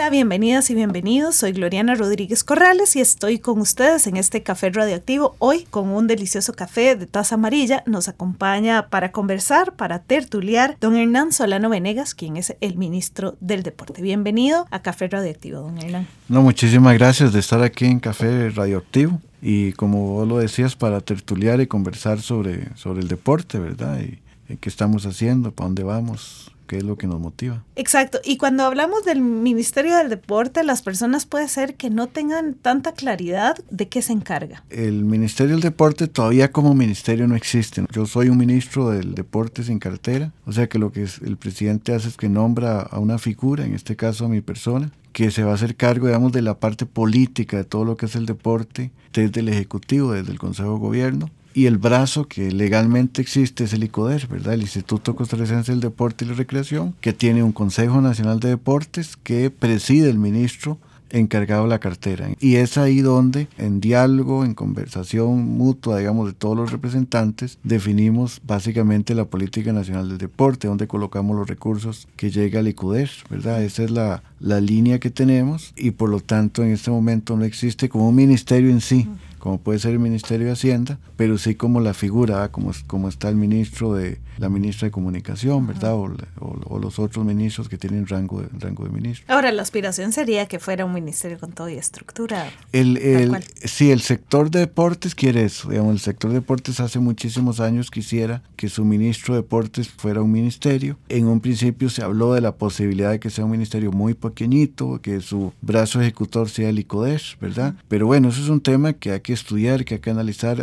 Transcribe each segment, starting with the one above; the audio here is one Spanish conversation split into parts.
Hola, bienvenidas y bienvenidos. Soy Gloriana Rodríguez Corrales y estoy con ustedes en este café radioactivo. Hoy con un delicioso café de taza amarilla nos acompaña para conversar, para tertuliar, don Hernán Solano Venegas, quien es el ministro del Deporte. Bienvenido a Café Radioactivo, don Hernán. No, muchísimas gracias de estar aquí en Café Radioactivo y como vos lo decías, para tertuliar y conversar sobre, sobre el deporte, ¿verdad? Y, y qué estamos haciendo, para dónde vamos, qué es lo que nos motiva. Exacto. Y cuando hablamos del Ministerio del Deporte, las personas puede ser que no tengan tanta claridad de qué se encarga. El Ministerio del Deporte todavía como ministerio no existe. Yo soy un ministro del deporte sin cartera, o sea que lo que el presidente hace es que nombra a una figura, en este caso a mi persona, que se va a hacer cargo, digamos, de la parte política de todo lo que es el deporte desde el Ejecutivo, desde el Consejo de Gobierno y el brazo que legalmente existe es el ICODER, ¿verdad? El Instituto Costarricense del Deporte y la Recreación, que tiene un Consejo Nacional de Deportes que preside el ministro encargado de la cartera. Y es ahí donde, en diálogo, en conversación mutua, digamos, de todos los representantes, definimos básicamente la política nacional del deporte, donde colocamos los recursos que llega al ICUDER, ¿verdad? Esa es la, la línea que tenemos y por lo tanto en este momento no existe como un ministerio en sí como puede ser el Ministerio de Hacienda, pero sí como la figura, como, como está el ministro de la ministra de Comunicación, ¿verdad? O, o, los otros ministros que tienen rango de, rango de ministro. Ahora, la aspiración sería que fuera un ministerio con todo y estructura. El, el, sí, el sector de deportes quiere eso. Digamos, el sector de deportes hace muchísimos años quisiera que su ministro de deportes fuera un ministerio. En un principio se habló de la posibilidad de que sea un ministerio muy pequeñito, que su brazo ejecutor sea el ICODES, ¿verdad? Pero bueno, eso es un tema que hay que estudiar, que hay que analizar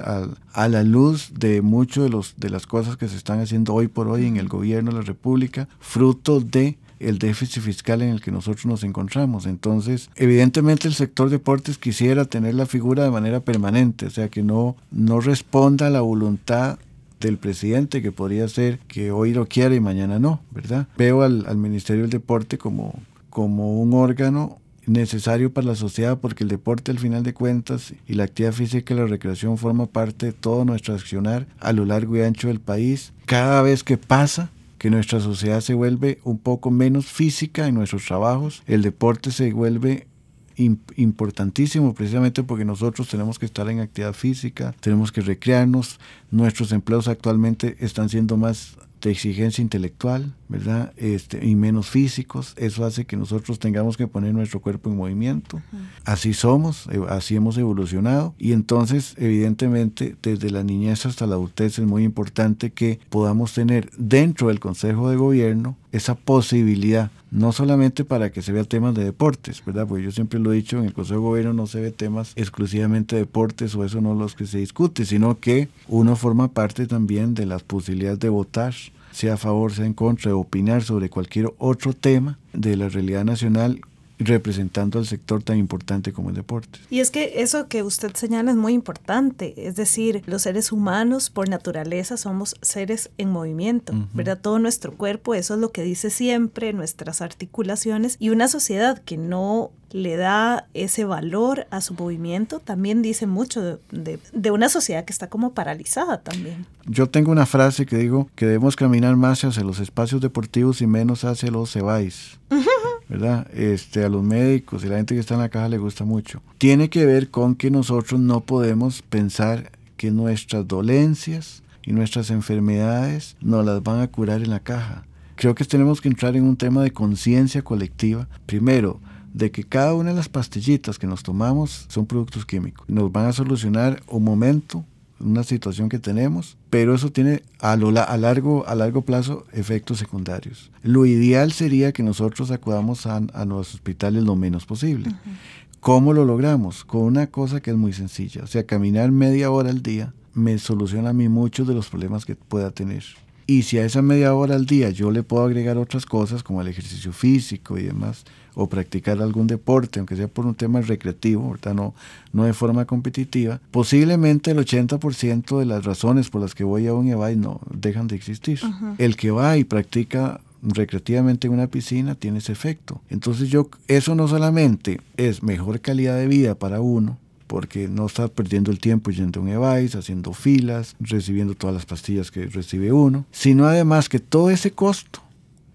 a, la luz de muchas de las cosas que se están haciendo hoy por hoy en el gobierno de la República, fruto de el déficit fiscal en el que nosotros nos encontramos. Entonces, evidentemente el sector deportes quisiera tener la figura de manera permanente, o sea, que no, no responda a la voluntad del presidente, que podría ser que hoy lo quiera y mañana no, ¿verdad? Veo al, al Ministerio del Deporte como, como un órgano necesario para la sociedad porque el deporte al final de cuentas y la actividad física y la recreación forma parte de todo nuestro accionar a lo largo y ancho del país. Cada vez que pasa que nuestra sociedad se vuelve un poco menos física en nuestros trabajos, el deporte se vuelve importantísimo precisamente porque nosotros tenemos que estar en actividad física, tenemos que recrearnos, nuestros empleos actualmente están siendo más de exigencia intelectual, ¿verdad? Este, y menos físicos. Eso hace que nosotros tengamos que poner nuestro cuerpo en movimiento. Así somos, eh, así hemos evolucionado. Y entonces, evidentemente, desde la niñez hasta la adultez es muy importante que podamos tener dentro del Consejo de Gobierno esa posibilidad, no solamente para que se vea temas de deportes, ¿verdad? Porque yo siempre lo he dicho, en el Consejo de Gobierno no se ve temas exclusivamente de deportes o eso no los que se discute, sino que uno forma parte también de las posibilidades de votar sea a favor, sea en contra, de opinar sobre cualquier otro tema de la realidad nacional representando al sector tan importante como el deporte. Y es que eso que usted señala es muy importante, es decir, los seres humanos por naturaleza somos seres en movimiento, uh -huh. ¿verdad? Todo nuestro cuerpo, eso es lo que dice siempre, nuestras articulaciones y una sociedad que no le da ese valor a su movimiento, también dice mucho de, de, de, una sociedad que está como paralizada también. Yo tengo una frase que digo que debemos caminar más hacia los espacios deportivos y menos hacia los cebáis. ¿verdad? Este, a los médicos y la gente que está en la caja le gusta mucho. Tiene que ver con que nosotros no podemos pensar que nuestras dolencias y nuestras enfermedades nos las van a curar en la caja. Creo que tenemos que entrar en un tema de conciencia colectiva. Primero, de que cada una de las pastillitas que nos tomamos son productos químicos. Nos van a solucionar un momento, una situación que tenemos, pero eso tiene a, lo, a, largo, a largo plazo efectos secundarios. Lo ideal sería que nosotros acudamos a, a los hospitales lo menos posible. Uh -huh. ¿Cómo lo logramos? Con una cosa que es muy sencilla, o sea, caminar media hora al día me soluciona a mí muchos de los problemas que pueda tener. Y si a esa media hora al día yo le puedo agregar otras cosas como el ejercicio físico y demás, o practicar algún deporte, aunque sea por un tema recreativo, No, no de forma competitiva, posiblemente el 80% de las razones por las que voy a un EVAI no dejan de existir. El que va y practica recreativamente en una piscina tiene ese efecto. Entonces yo, eso no solamente es mejor calidad de vida para uno, porque no está perdiendo el tiempo yendo a un EVAIS, haciendo filas, recibiendo todas las pastillas que recibe uno, sino además que todo ese costo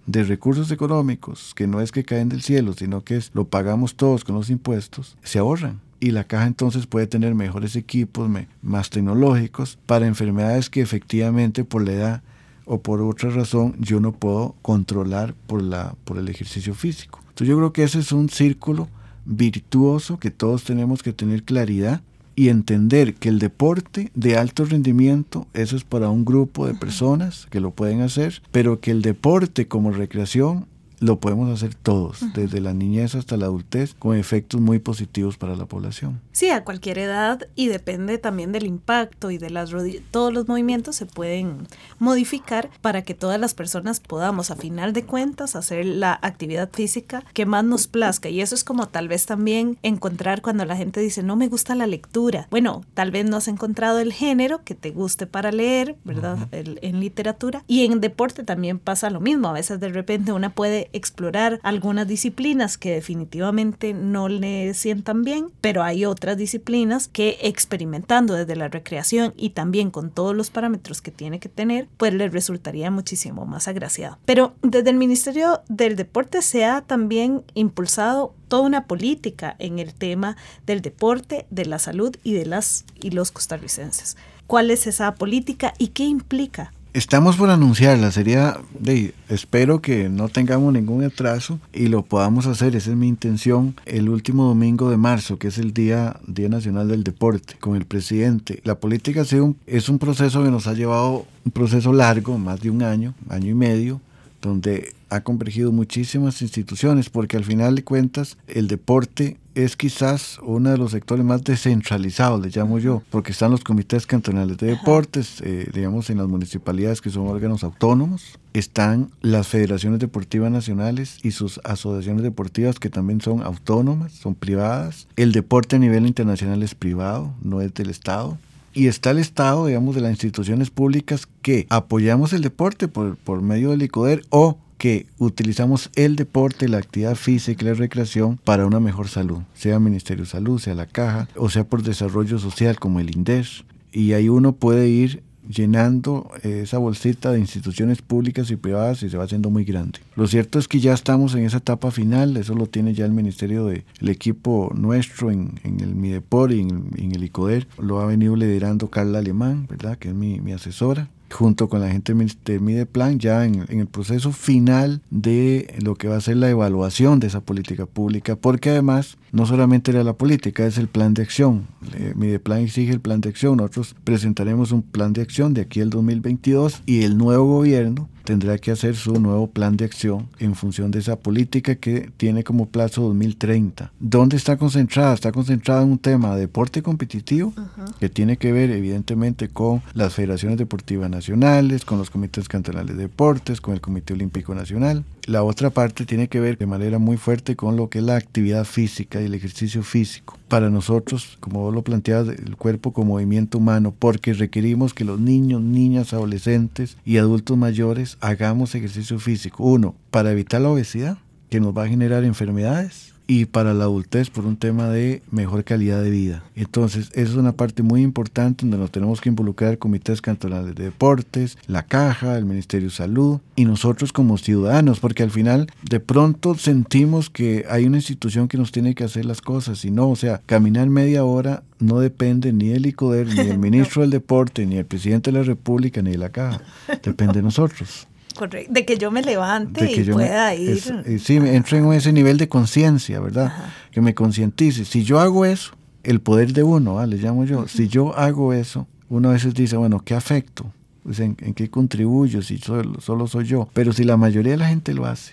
de recursos económicos, que no es que caen del cielo, sino que es, lo pagamos todos con los impuestos, se ahorran. Y la caja entonces puede tener mejores equipos, más tecnológicos, para enfermedades que efectivamente por la edad o por otra razón yo no puedo controlar por, la, por el ejercicio físico. Entonces yo creo que ese es un círculo virtuoso que todos tenemos que tener claridad y entender que el deporte de alto rendimiento, eso es para un grupo de personas que lo pueden hacer, pero que el deporte como recreación lo podemos hacer todos, desde la niñez hasta la adultez, con efectos muy positivos para la población. Sí, a cualquier edad y depende también del impacto y de las rodillas. Todos los movimientos se pueden modificar para que todas las personas podamos, a final de cuentas, hacer la actividad física que más nos plazca. Y eso es como tal vez también encontrar cuando la gente dice, no me gusta la lectura. Bueno, tal vez no has encontrado el género que te guste para leer, ¿verdad? en literatura. Y en deporte también pasa lo mismo. A veces de repente una puede explorar algunas disciplinas que definitivamente no le sientan bien, pero hay otras disciplinas que experimentando desde la recreación y también con todos los parámetros que tiene que tener, pues le resultaría muchísimo más agraciado. Pero desde el Ministerio del Deporte se ha también impulsado toda una política en el tema del deporte, de la salud y de las y los costarricenses. ¿Cuál es esa política y qué implica Estamos por anunciarla, sería, de, espero que no tengamos ningún atraso y lo podamos hacer, esa es mi intención, el último domingo de marzo, que es el Día, Día Nacional del Deporte, con el presidente. La política es un proceso que nos ha llevado, un proceso largo, más de un año, año y medio, donde ha convergido muchísimas instituciones, porque al final de cuentas el deporte es quizás uno de los sectores más descentralizados, le llamo yo, porque están los comités cantonales de deportes, eh, digamos en las municipalidades que son órganos autónomos, están las federaciones deportivas nacionales y sus asociaciones deportivas que también son autónomas, son privadas, el deporte a nivel internacional es privado, no es del Estado, y está el Estado, digamos, de las instituciones públicas que apoyamos el deporte por, por medio del ICODER o que utilizamos el deporte, la actividad física y la recreación para una mejor salud, sea Ministerio de Salud, sea la Caja, o sea por desarrollo social como el INDES. Y ahí uno puede ir llenando esa bolsita de instituciones públicas y privadas y se va haciendo muy grande. Lo cierto es que ya estamos en esa etapa final, eso lo tiene ya el ministerio del equipo nuestro en, el MIDEPOR y en, el ICODER, lo ha venido liderando Carla Alemán, ¿verdad? que es mi, mi asesora junto con la gente de Mideplan ya en, el proceso final de lo que va a ser la evaluación de esa política pública, porque además no solamente era la política, es el plan de acción. Mideplan exige el plan de acción, nosotros presentaremos un plan de acción de aquí al 2022 y el nuevo gobierno tendrá que hacer su nuevo plan de acción en función de esa política que tiene como plazo 2030. ¿Dónde está concentrada? Está concentrada en un tema de deporte competitivo que tiene que ver evidentemente con las federaciones deportivas nacionales, con los comités cantonales de deportes, con el Comité Olímpico Nacional. La otra parte tiene que ver de manera muy fuerte con lo que es la actividad física el ejercicio físico. Para nosotros, como vos lo planteas, el cuerpo como movimiento humano, porque requerimos que los niños, niñas, adolescentes y adultos mayores hagamos ejercicio físico. Uno, para evitar la obesidad, que nos va a generar enfermedades y para la adultez por un tema de mejor calidad de vida. Entonces, esa es una parte muy importante donde nos tenemos que involucrar comités cantonales de deportes, la caja, el Ministerio de Salud y nosotros como ciudadanos, porque al final de pronto sentimos que hay una institución que nos tiene que hacer las cosas y no, o sea, caminar media hora no depende ni del ICODER, ni del ministro del deporte, ni del presidente de la República, ni de la caja, depende de nosotros. Correcto. De que yo me levante y pueda ir. Eh, sí, entro en ese nivel de conciencia, ¿verdad? Que me concientice. Si yo hago eso, el poder de uno, le llamo yo, si yo hago eso, uno a veces dice, bueno, ¿qué afecto? Pues en, qué contribuyo si solo, soy yo. Pero si la mayoría de la gente lo hace,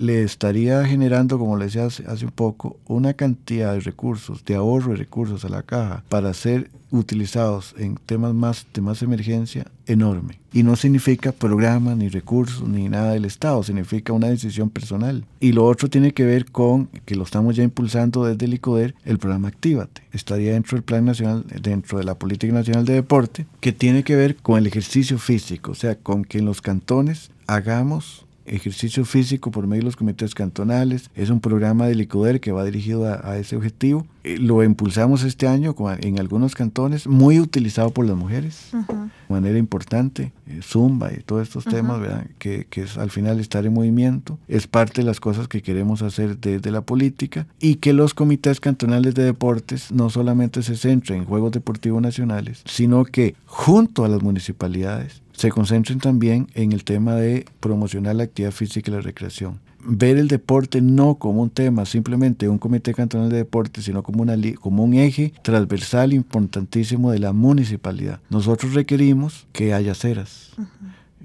le estaría generando, como le decía hace, hace un poco, una cantidad de recursos, de ahorro de recursos a la caja para ser utilizados en temas más de más emergencia enorme. Y no significa programa, ni recursos, ni nada del Estado, significa una decisión personal. Y lo otro tiene que ver con, que lo estamos ya impulsando desde el ICODER, el programa Actívate. Estaría dentro del Plan Nacional, dentro de la Política Nacional de Deporte, que tiene que ver con el ejercicio físico, o sea, con que en los cantones hagamos ejercicio físico por medio de los comités cantonales. Es un programa del ICODER que va dirigido a, ese objetivo. Eh, lo impulsamos este año en algunos cantones, muy utilizado por las mujeres, de manera importante. Eh, Zumba y todos estos temas, Que, que, es al final estar en movimiento. Es parte de las cosas que queremos hacer desde la política y que los comités cantonales de deportes no solamente se centren en Juegos Deportivos Nacionales, sino que junto a las municipalidades se concentren también en el tema de promocionar la actividad física y la recreación. Ver el deporte no como un tema simplemente de un comité cantonal de deporte, sino como, una, como un eje transversal importantísimo de la municipalidad. Nosotros requerimos que haya aceras.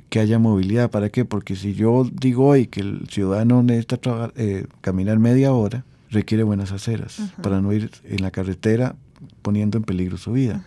que haya movilidad. ¿Para qué? Porque si yo digo hoy que el ciudadano necesita eh, caminar media hora, requiere buenas aceras para no ir en la carretera poniendo en peligro su vida.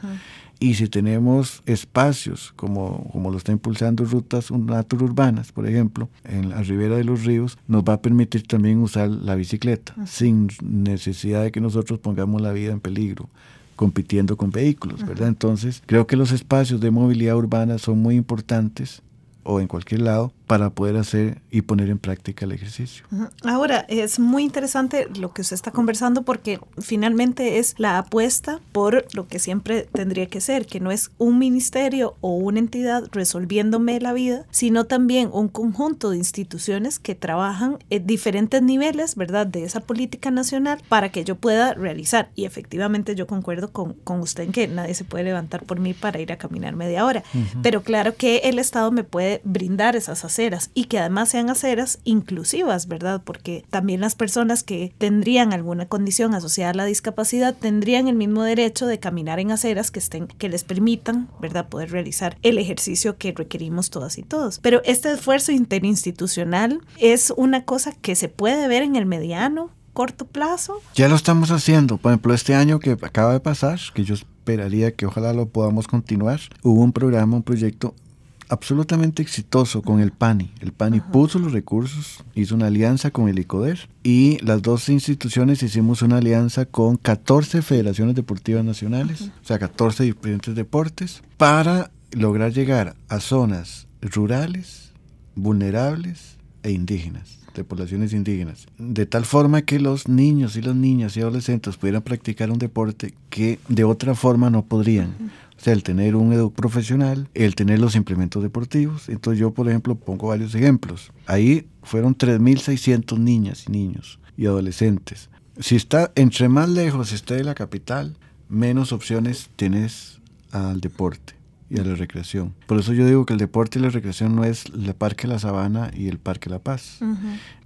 Y si tenemos espacios como, como lo está impulsando rutas urbanas, por ejemplo, en la ribera de los ríos, nos va a permitir también usar la bicicleta sin necesidad de que nosotros pongamos la vida en peligro compitiendo con vehículos, ¿verdad? Entonces, creo que los espacios de movilidad urbana son muy importantes o en cualquier lado para poder hacer y poner en práctica el ejercicio. Ahora, es muy interesante lo que usted está conversando porque finalmente es la apuesta por lo que siempre tendría que ser, que no es un ministerio o una entidad resolviéndome la vida, sino también un conjunto de instituciones que trabajan en diferentes niveles, ¿verdad?, de esa política nacional para que yo pueda realizar. Y efectivamente yo concuerdo con, con usted en que nadie se puede levantar por mí para ir a caminar media hora, pero claro que el Estado me puede brindar esas y que además sean aceras inclusivas, ¿verdad? Porque también las personas que tendrían alguna condición asociada a la discapacidad tendrían el mismo derecho de caminar en aceras que estén que les permitan, ¿verdad?, poder realizar el ejercicio que requerimos todas y todos. Pero este esfuerzo interinstitucional es una cosa que se puede ver en el mediano corto plazo? Ya lo estamos haciendo. Por ejemplo, este año que acaba de pasar, que yo esperaría que ojalá lo podamos continuar, hubo un programa, un proyecto absolutamente exitoso con el PANI. El PANI puso los recursos, hizo una alianza con el ICODER y las dos instituciones hicimos una alianza con 14 federaciones deportivas nacionales, o sea, 14 diferentes deportes, para lograr llegar a zonas rurales, vulnerables e indígenas de poblaciones indígenas, de tal forma que los niños y las niñas y adolescentes pudieran practicar un deporte que de otra forma no podrían. O sea, el tener un edu profesional, el tener los implementos deportivos. Entonces yo, por ejemplo, pongo varios ejemplos. Ahí fueron 3.600 niñas y niños y adolescentes. Si está, entre más lejos esté de la capital, menos opciones tienes al deporte y a la recreación. Por eso yo digo que el deporte y la recreación no es el Parque La Sabana y el Parque La Paz.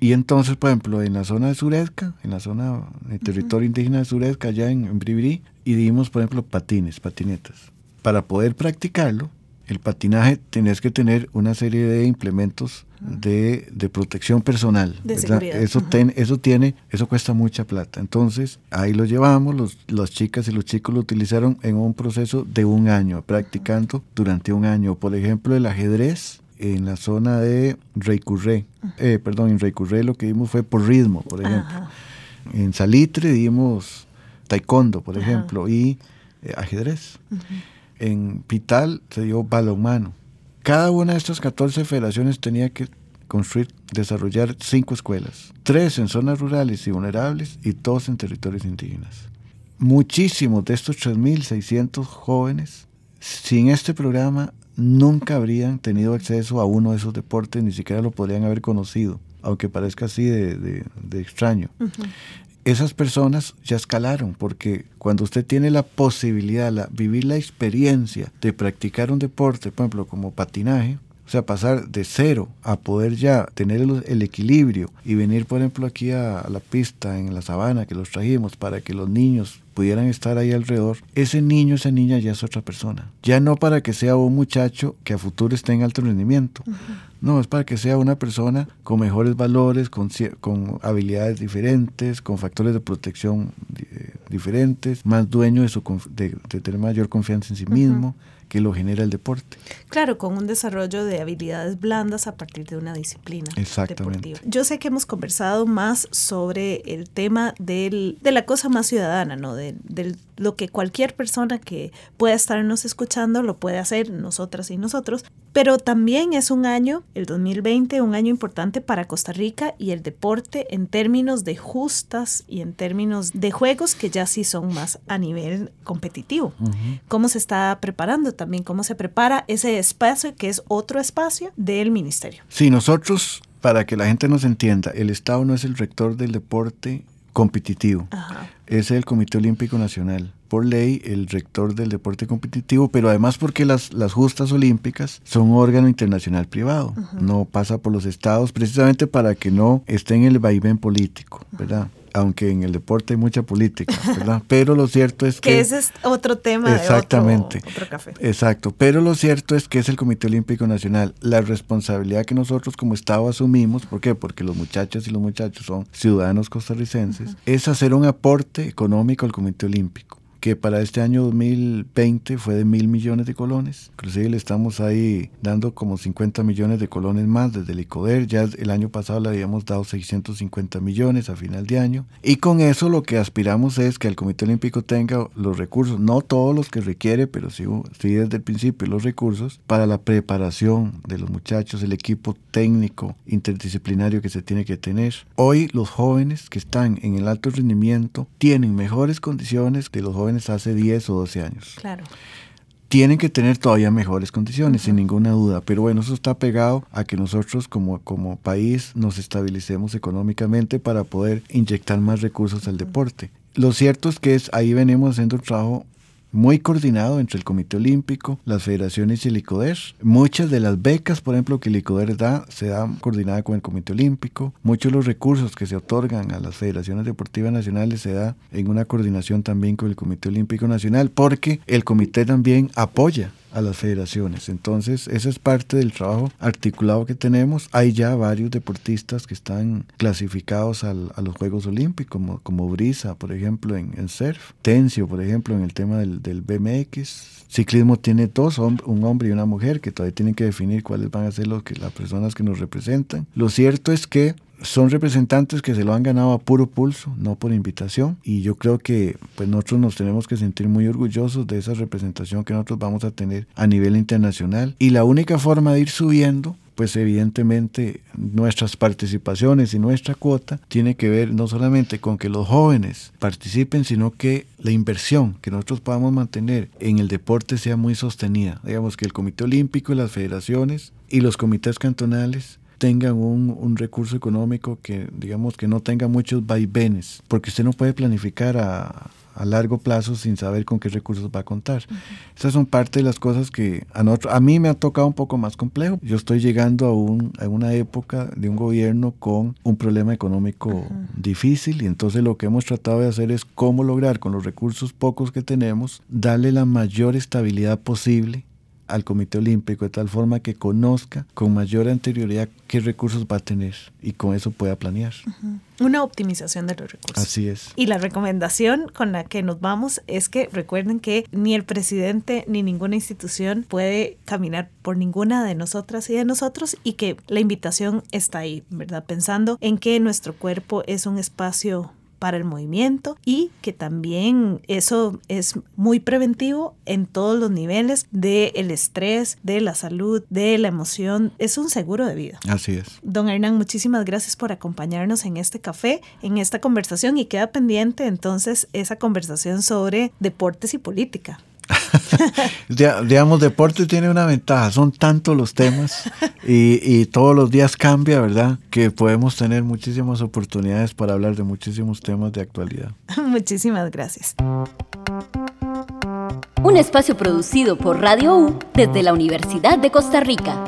Y entonces, por ejemplo, en la zona de Surezca, en la zona, en el territorio indígena de Surezca, allá en, en Bribri, y dimos, por ejemplo, patines, patinetas para poder practicarlo, el patinaje tenés que tener una serie de implementos de, protección personal. Eso, eso tiene, eso cuesta mucha plata. Entonces, ahí lo llevamos, los, las chicas y los chicos lo utilizaron en un proceso de un año, practicando durante un año. Por ejemplo, el ajedrez en la zona de Reycurré, eh, perdón, en Reycurré lo que dimos fue por ritmo, por ejemplo. En Salitre dimos taekwondo, por ejemplo, y eh, ajedrez en Pital se dio balonmano. Cada una de estas 14 federaciones tenía que construir, desarrollar cinco escuelas, tres en zonas rurales y vulnerables y dos en territorios indígenas. Muchísimos de estos 3.600 jóvenes, sin este programa, nunca habrían tenido acceso a uno de esos deportes, ni siquiera lo podrían haber conocido, aunque parezca así de, extraño esas personas ya escalaron, porque cuando usted tiene la posibilidad, de vivir la experiencia de practicar un deporte, por ejemplo, como patinaje, o sea, pasar de cero a poder ya tener el, equilibrio y venir, por ejemplo, aquí a, la pista en la sabana que los trajimos para que los niños pudieran estar ahí alrededor, ese niño, esa niña ya es otra persona. Ya no para que sea un muchacho que a futuro esté en alto rendimiento. No, es para que sea una persona con mejores valores, con, con habilidades diferentes, con factores de protección eh, diferentes, más dueño de, su, de, tener mayor confianza en sí mismo que lo genera el deporte. Claro, con un desarrollo de habilidades blandas a partir de una disciplina deportiva. Yo sé que hemos conversado más sobre el tema del, de la cosa más ciudadana, ¿no? De, de, lo que cualquier persona que pueda estarnos escuchando lo puede hacer, nosotras y nosotros, pero también es un año, el 2020, un año importante para Costa Rica y el deporte en términos de justas y en términos de juegos que ya sí son más a nivel competitivo. ¿Cómo se está preparando también? ¿Cómo se prepara ese espacio que es otro espacio del ministerio? Sí, nosotros, para que la gente nos entienda, el Estado no es el rector del deporte competitivo. Es el Comité Olímpico Nacional por ley el rector del deporte competitivo, pero además porque las, las justas olímpicas son un órgano internacional privado, no pasa por los estados precisamente para que no esté en el vaivén político, ¿verdad? Aunque en el deporte hay mucha política, ¿verdad? Pero lo cierto es que... Que ese es otro tema exactamente, de otro, café. Exacto, pero lo cierto es que es el Comité Olímpico Nacional. La responsabilidad que nosotros como Estado asumimos, ¿por qué? Porque los muchachos y los muchachos son ciudadanos costarricenses, es hacer un aporte económico al Comité Olímpico que para este año 2020 fue de mil millones de colones. Inclusive le estamos ahí dando como 50 millones de colones más desde el ICODER. Ya el año pasado le habíamos dado 650 millones a final de año. Y con eso lo que aspiramos es que el Comité Olímpico tenga los recursos, no todos los que requiere, pero sí, sí desde el principio los recursos para la preparación de los muchachos, el equipo técnico interdisciplinario que se tiene que tener. Hoy los jóvenes que están en el alto rendimiento tienen mejores condiciones de los jóvenes hace 10 o 12 años. Claro. Tienen que tener todavía mejores condiciones, sin ninguna duda, pero bueno, eso está pegado a que nosotros como, como país nos estabilicemos económicamente para poder inyectar más recursos al deporte. Lo cierto es que es, ahí venimos haciendo un trabajo muy coordinado entre el Comité Olímpico, las federaciones y el ICODER. Muchas de las becas, por ejemplo, que el ICODER da, se dan coordinadas con el Comité Olímpico. Muchos de los recursos que se otorgan a las federaciones deportivas nacionales se da en una coordinación también con el Comité Olímpico Nacional, porque el comité también apoya a las federaciones. Entonces, esa es parte del trabajo articulado que tenemos. Hay ya varios deportistas que están clasificados a los Juegos Olímpicos, como, Brisa, por ejemplo, en, en surf, Tencio, por ejemplo, en el tema del, del BMX. Ciclismo tiene dos, un hombre y una mujer, que todavía tienen que definir cuáles van a ser los que, las personas que nos representan. Lo cierto es que son representantes que se lo han ganado a puro pulso, no por invitación. Y yo creo que pues nosotros nos tenemos que sentir muy orgullosos de esa representación que nosotros vamos a tener a nivel internacional. Y la única forma de ir subiendo pues evidentemente nuestras participaciones y nuestra cuota tiene que ver no solamente con que los jóvenes participen, sino que la inversión que nosotros podamos mantener en el deporte sea muy sostenida. Digamos que el Comité Olímpico y las federaciones y los comités cantonales tengan un, un, recurso económico que, digamos, que no tenga muchos vaivenes, porque usted no puede planificar a, a largo plazo sin saber con qué recursos va a contar. Esas son parte de las cosas que a, nosotros, a mí me ha tocado un poco más complejo. Yo estoy llegando a, un, a una época de un gobierno con un problema económico difícil y entonces lo que hemos tratado de hacer es cómo lograr con los recursos pocos que tenemos darle la mayor estabilidad posible al Comité Olímpico de tal forma que conozca con mayor anterioridad qué recursos va a tener y con eso pueda planear. Una optimización de los recursos. Así es. Y la recomendación con la que nos vamos es que recuerden que ni el presidente ni ninguna institución puede caminar por ninguna de nosotras y de nosotros y que la invitación está ahí, ¿verdad? Pensando en que nuestro cuerpo es un espacio para el movimiento y que también eso es muy preventivo en todos los niveles del estrés, de la salud, de la emoción. Es un seguro de vida. Así es. Don Hernán, muchísimas gracias por acompañarnos en este café, en esta conversación y queda pendiente entonces esa conversación sobre deportes y política. digamos, deporte tiene una ventaja, son tantos los temas y, y, todos los días cambia, ¿verdad? Que podemos tener muchísimas oportunidades para hablar de muchísimos temas de actualidad. Muchísimas gracias. Un espacio producido por Radio U desde la Universidad de Costa Rica.